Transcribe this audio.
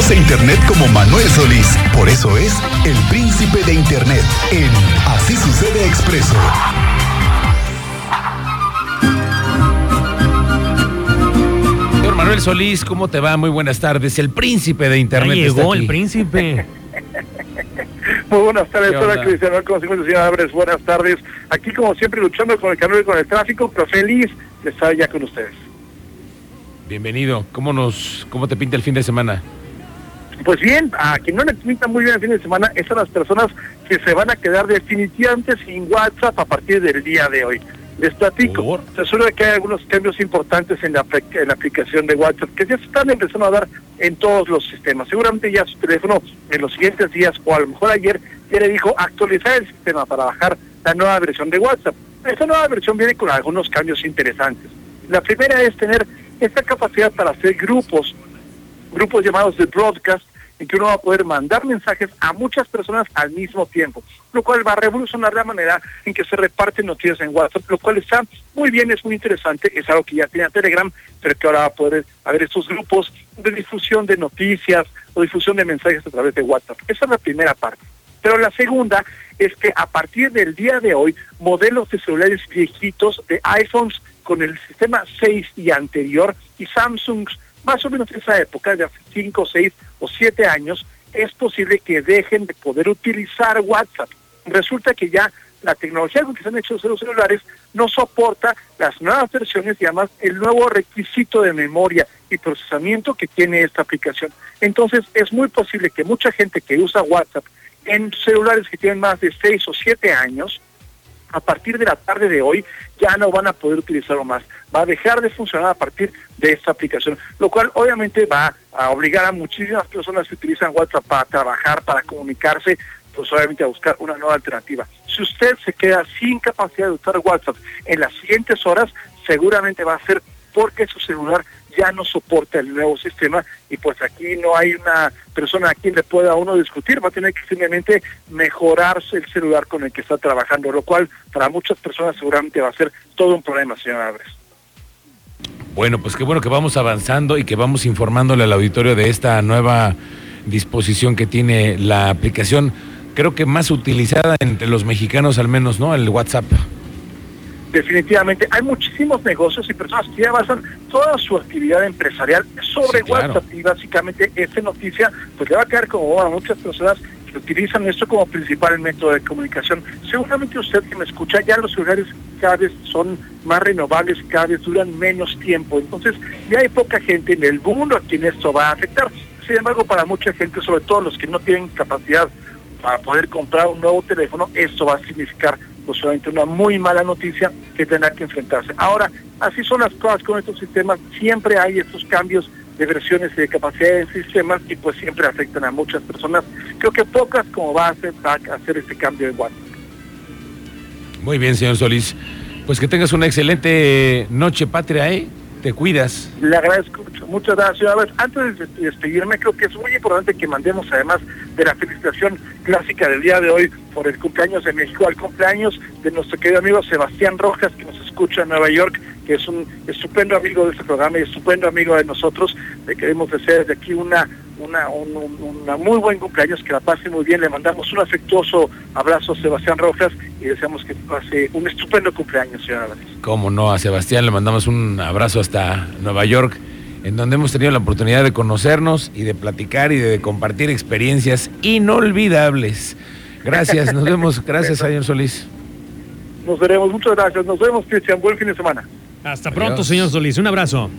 conoce Internet como Manuel Solís. Por eso es el príncipe de Internet en Así sucede expreso. Señor Manuel Solís, ¿cómo te va? Muy buenas tardes. El príncipe de Internet. Ya está llegó aquí. el príncipe. Muy buenas tardes, ¿Qué hola onda? Cristiano Conocimiento, señor Álvarez, buenas tardes. Aquí como siempre luchando con el calor y con el tráfico, pero feliz de estar ya con ustedes. Bienvenido. ¿Cómo nos, cómo te pinta el fin de semana? Pues bien, a quien no le pinta muy bien el fin de semana es a las personas que se van a quedar definitivamente sin WhatsApp a partir del día de hoy. Les platico, se suele que hay algunos cambios importantes en la, en la aplicación de WhatsApp que ya se están empezando a dar en todos los sistemas. Seguramente ya su teléfono en los siguientes días o a lo mejor ayer ya le dijo actualizar el sistema para bajar la nueva versión de WhatsApp. Esta nueva versión viene con algunos cambios interesantes. La primera es tener esta capacidad para hacer grupos grupos llamados de broadcast, en que uno va a poder mandar mensajes a muchas personas al mismo tiempo, lo cual va a revolucionar la manera en que se reparten noticias en WhatsApp, lo cual está muy bien, es muy interesante, es algo que ya tenía Telegram, pero que ahora va a poder haber estos grupos de difusión de noticias o difusión de mensajes a través de WhatsApp. Esa es la primera parte. Pero la segunda es que a partir del día de hoy, modelos de celulares viejitos de iPhones con el sistema 6 y anterior y Samsung más o menos esa época, de hace 5, 6 o 7 años, es posible que dejen de poder utilizar WhatsApp. Resulta que ya la tecnología con que se han hecho los celulares no soporta las nuevas versiones y además el nuevo requisito de memoria y procesamiento que tiene esta aplicación. Entonces es muy posible que mucha gente que usa WhatsApp en celulares que tienen más de 6 o 7 años, a partir de la tarde de hoy ya no van a poder utilizarlo más. Va a dejar de funcionar a partir de esta aplicación, lo cual obviamente va a obligar a muchísimas personas que utilizan WhatsApp para trabajar, para comunicarse, pues obviamente a buscar una nueva alternativa. Si usted se queda sin capacidad de usar WhatsApp en las siguientes horas, seguramente va a ser porque su celular ya no soporta el nuevo sistema y pues aquí no hay una persona a quien le pueda uno discutir, va a tener que simplemente mejorarse el celular con el que está trabajando, lo cual para muchas personas seguramente va a ser todo un problema, señor Álvarez. Bueno, pues qué bueno que vamos avanzando y que vamos informándole al auditorio de esta nueva disposición que tiene la aplicación, creo que más utilizada entre los mexicanos al menos, ¿no? El WhatsApp. Definitivamente, hay muchísimos negocios y personas que ya basan toda su actividad empresarial sobre Sí, claro. WhatsApp y básicamente esta noticia pues le va a quedar como a muchas personas que utilizan esto como principal método de comunicación. Seguramente usted que me escucha, ya los celulares cada vez son más renovables, cada vez duran menos tiempo, entonces ya hay poca gente en el mundo a quien esto va a afectar. Sin embargo, para mucha gente, sobre todo los que no tienen capacidad para poder comprar un nuevo teléfono, esto va a significar una muy mala noticia que tendrá que enfrentarse. Ahora, así son las cosas con estos sistemas, siempre hay estos cambios de versiones y de capacidad de sistemas y pues siempre afectan a muchas personas. Creo que pocas como hacer, va a hacer este cambio de WhatsApp. Muy bien, señor Solís. Pues que tengas una excelente noche patria, ¿eh? Te cuidas. Le agradezco mucho. Muchas gracias. A antes de despedirme, creo que es muy importante que mandemos, además de la felicitación clásica del día de hoy por el cumpleaños de México, al cumpleaños de nuestro querido amigo Sebastián Rojas, que nos escucha en Nueva York, que es un estupendo amigo de este programa y estupendo amigo de nosotros. Le queremos desear desde aquí una una, un, un- una muy buen cumpleaños, que la pase muy bien. Le mandamos un afectuoso abrazo a Sebastián Rojas y deseamos que pase un estupendo cumpleaños, señora Álvarez. Cómo no, a Sebastián le mandamos un abrazo hasta Nueva York, en donde hemos tenido la oportunidad de conocernos y de platicar y de compartir experiencias inolvidables. Gracias, nos vemos. Gracias, señor Solís. Nos veremos, muchas gracias. Nos vemos, Cristian. Buen fin de semana. Hasta pronto, señor Solís. Un abrazo.